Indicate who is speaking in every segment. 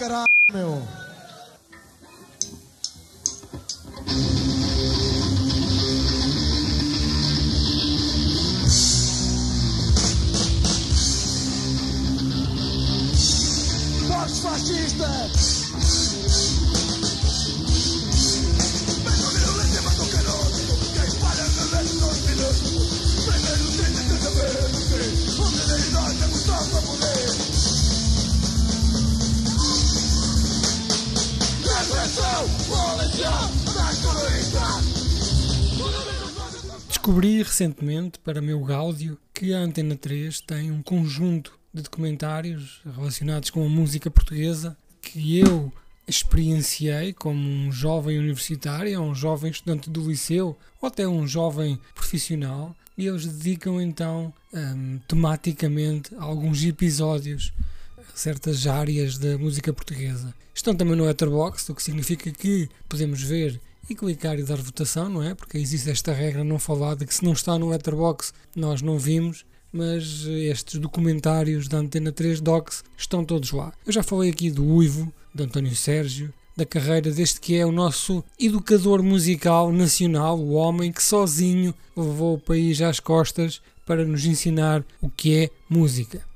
Speaker 1: caralho, meu. Fascistas!
Speaker 2: Descobri recentemente, para meu gáudio, que a Antena 3 tem um conjunto de documentários relacionados com a música portuguesa que eu experienciei como um jovem universitário, um jovem estudante do liceu ou até um jovem profissional e eles dedicam então hum, tematicamente alguns episódios certas áreas da música portuguesa. Estão também no Letterboxd, o que significa que podemos ver e clicar e dar votação, não é? Porque existe esta regra não falada que se não está no Letterboxd nós não vimos, mas estes documentários da Antena 3 Docs estão todos lá. Eu já falei aqui do Uivo, de António Sérgio, da carreira deste que é o nosso educador musical nacional, o homem que sozinho levou o país às costas para nos ensinar o que é música.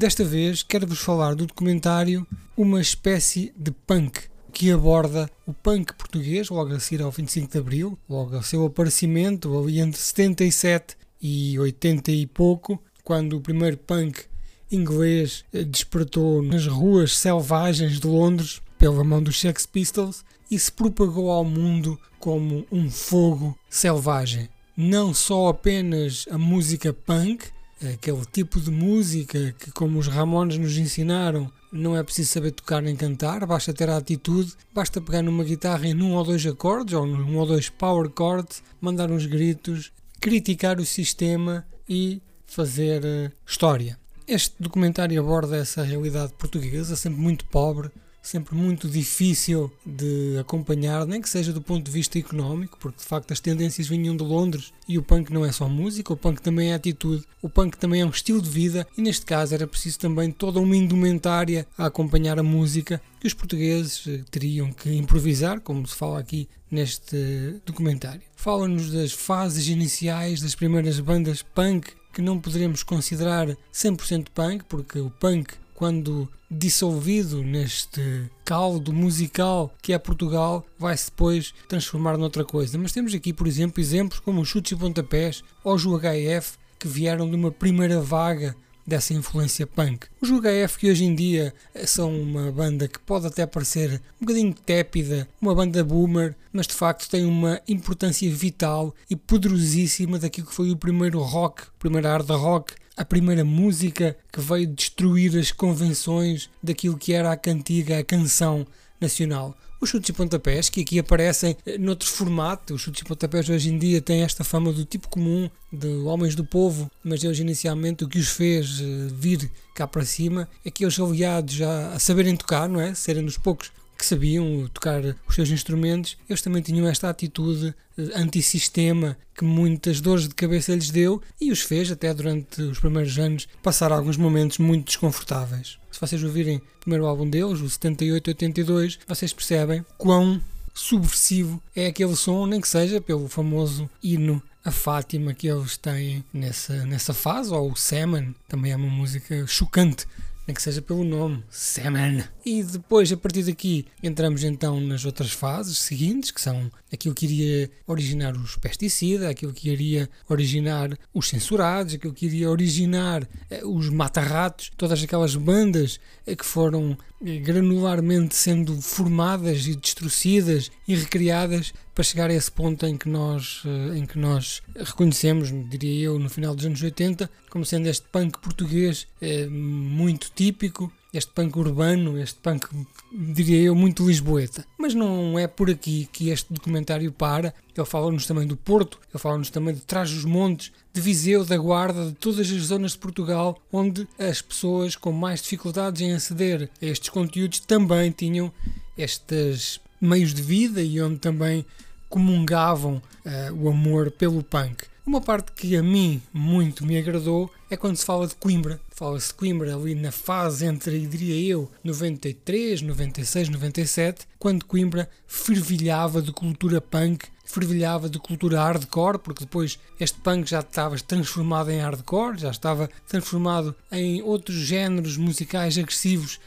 Speaker 2: Desta vez quero-vos falar do documentário Uma Espécie de Punk, que aborda o punk português logo a seguir ao 25 de Abril, logo ao seu aparecimento ali entre 77 e 80 e pouco, quando o primeiro punk inglês eh, despertou nas ruas selvagens de Londres pela mão dos Sex Pistols e se propagou ao mundo como um fogo selvagem. Não só apenas a música punk, aquele tipo de música que, como os Ramones nos ensinaram, não é preciso saber tocar nem cantar, basta ter a atitude, basta pegar numa guitarra em um ou dois acordes, ou num ou dois power chords, mandar uns gritos, criticar o sistema e fazer uh, história. Este documentário aborda essa realidade portuguesa, sempre muito pobre, sempre muito difícil de acompanhar, nem que seja do ponto de vista económico, porque de facto as tendências vinham de Londres e o punk não é só música, o punk também é atitude, o punk também é um estilo de vida e neste caso era preciso também toda uma indumentária a acompanhar a música que os portugueses teriam que improvisar, como se fala aqui neste documentário. Fala-nos das fases iniciais das primeiras bandas punk que não poderemos considerar 100% punk, porque o punk quando dissolvido neste caldo musical que é Portugal, vai-se depois transformar noutra coisa. Mas temos aqui, por exemplo, exemplos como os chutes e pontapés ou os UHF que vieram de uma primeira vaga dessa influência punk. Os UHF que hoje em dia são uma banda que pode até parecer um bocadinho tépida, uma banda boomer, mas de facto tem uma importância vital e poderosíssima daquilo que foi o primeiro rock, o primeiro hard rock a primeira música que veio destruir as convenções daquilo que era a cantiga, a canção nacional. Os chutes e pontapés, que aqui aparecem noutro formato, os chutes e pontapés hoje em dia têm esta fama do tipo comum, de homens do povo, mas eles inicialmente o que os fez vir cá para cima é que eles aliados já a saberem tocar, não é? Serem dos poucos que sabiam tocar os seus instrumentos, eles também tinham esta atitude antissistema que muitas dores de cabeça lhes deu e os fez até durante os primeiros anos passar alguns momentos muito desconfortáveis. Se vocês ouvirem o primeiro álbum deles, o 78-82, vocês percebem quão subversivo é aquele som, nem que seja pelo famoso hino a Fátima que eles têm nessa, nessa fase, ou o Semen, também é uma música chocante nem que seja pelo nome, Semen. E depois, a partir daqui, entramos então nas outras fases seguintes, que são aquilo que iria originar os pesticidas, aquilo que iria originar os censurados, aquilo que iria originar eh, os mata-ratos, todas aquelas bandas eh, que foram eh, granularmente sendo formadas e destruídas e recriadas para chegar a esse ponto em que nós, em que nós reconhecemos, diria eu, no final dos anos 80, como sendo este punk português muito típico, este punk urbano, este punk, diria eu, muito lisboeta. Mas não é por aqui que este documentário para. Ele fala-nos também do Porto, ele fala-nos também de Trás-os-Montes, de Viseu, da Guarda, de todas as zonas de Portugal onde as pessoas com mais dificuldades em aceder a estes conteúdos também tinham estes meios de vida e onde também comungavam uh, o amor pelo punk. Uma parte que a mim muito me agradou é quando se fala de Coimbra. Fala-se de Coimbra ali na fase entre, diria eu, 93, 96, 97, quando Coimbra fervilhava de cultura punk, fervilhava de cultura hardcore, porque depois este punk já estava transformado em hardcore, já estava transformado em outros géneros musicais agressivos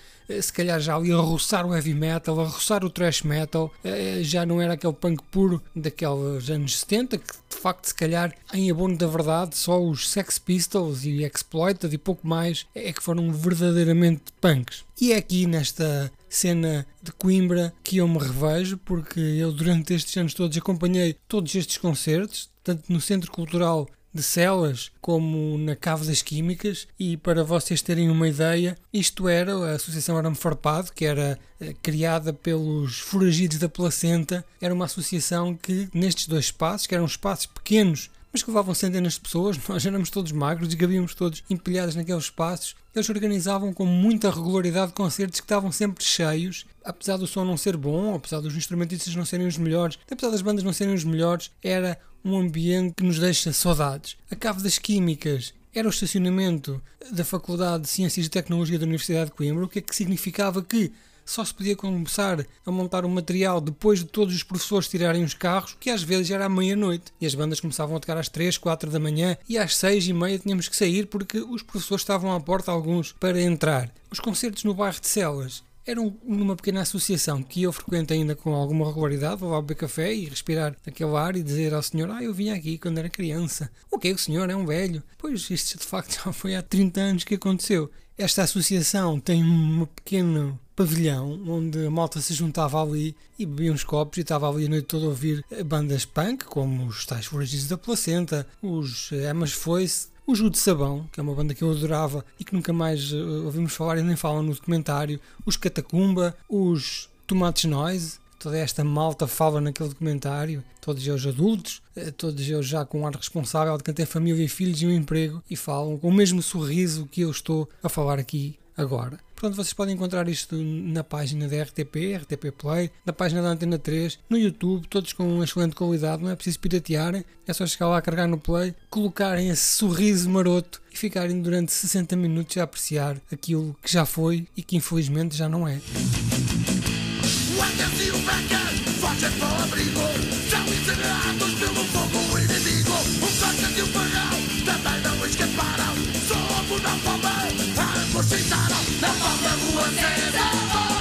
Speaker 2: se calhar já ali a roçar o heavy metal, a roçar o thrash metal, eh, já não era aquele punk puro daqueles anos 70, que de facto, se calhar, em abono da verdade, só os Sex Pistols e Exploited e pouco mais é que foram verdadeiramente punks. E é aqui nesta cena de Coimbra que eu me revejo, porque eu durante estes anos todos acompanhei todos estes concertos, tanto no Centro Cultural de celas como na Cave das Químicas e para vocês terem uma ideia, isto era a Associação Arame Farpado, que era eh, criada pelos foragidos da placenta, era uma associação que nestes dois espaços, que eram espaços pequenos mas que levavam centenas de pessoas, nós éramos todos magros e cabíamos todos empilhados naqueles espaços. Eles organizavam com muita regularidade concertos que estavam sempre cheios, apesar do som não ser bom, apesar dos instrumentistas não serem os melhores, apesar das bandas não serem os melhores, era um ambiente que nos deixa saudades. A Cave das Químicas era o estacionamento da Faculdade de Ciências e Tecnologia da Universidade de Coimbra, o que é que significava que só se podia começar a montar o material depois de todos os professores tirarem os carros, que às vezes era à meia-noite. E as bandas começavam a tocar às 3, 4 da manhã e às 6 e meia tínhamos que sair porque os professores estavam à porta, alguns, para entrar. Os concertos no bairro de Celas eram numa pequena associação que eu frequento ainda com alguma regularidade, vou lá beber café e respirar aquele ar e dizer ao senhor, ah, eu vim aqui quando era criança. Ok, o senhor é um velho. Pois, isto de facto já foi há 30 anos que aconteceu. Esta associação tem um pequeno pavilhão onde a malta se juntava ali e bebia uns copos e estava ali a noite toda a ouvir bandas punk, como os tais Foragidos da Placenta, os Emas Foice, o Jude Sabão, que é uma banda que eu adorava e que nunca mais uh, ouvimos falar e nem falam no documentário, os Catacumba, os Tomates Noise, toda esta malta fala naquele documentário, todos eles adultos, eh, todos eles já com um ar responsável de quem tem família filhos e um emprego e falam com o mesmo sorriso que eu estou a falar aqui agora. Portanto, vocês podem encontrar isto na página da RTP, RTP Play, na página da Antena 3, no YouTube, todos com excelente qualidade, não é preciso piratearem, é só chegar lá, carregar no Play, colocarem esse sorriso maroto e ficarem durante 60 minutos a apreciar aquilo que já foi e que infelizmente já não é. um também não escaparam, só na palma, sei sano, la 的梦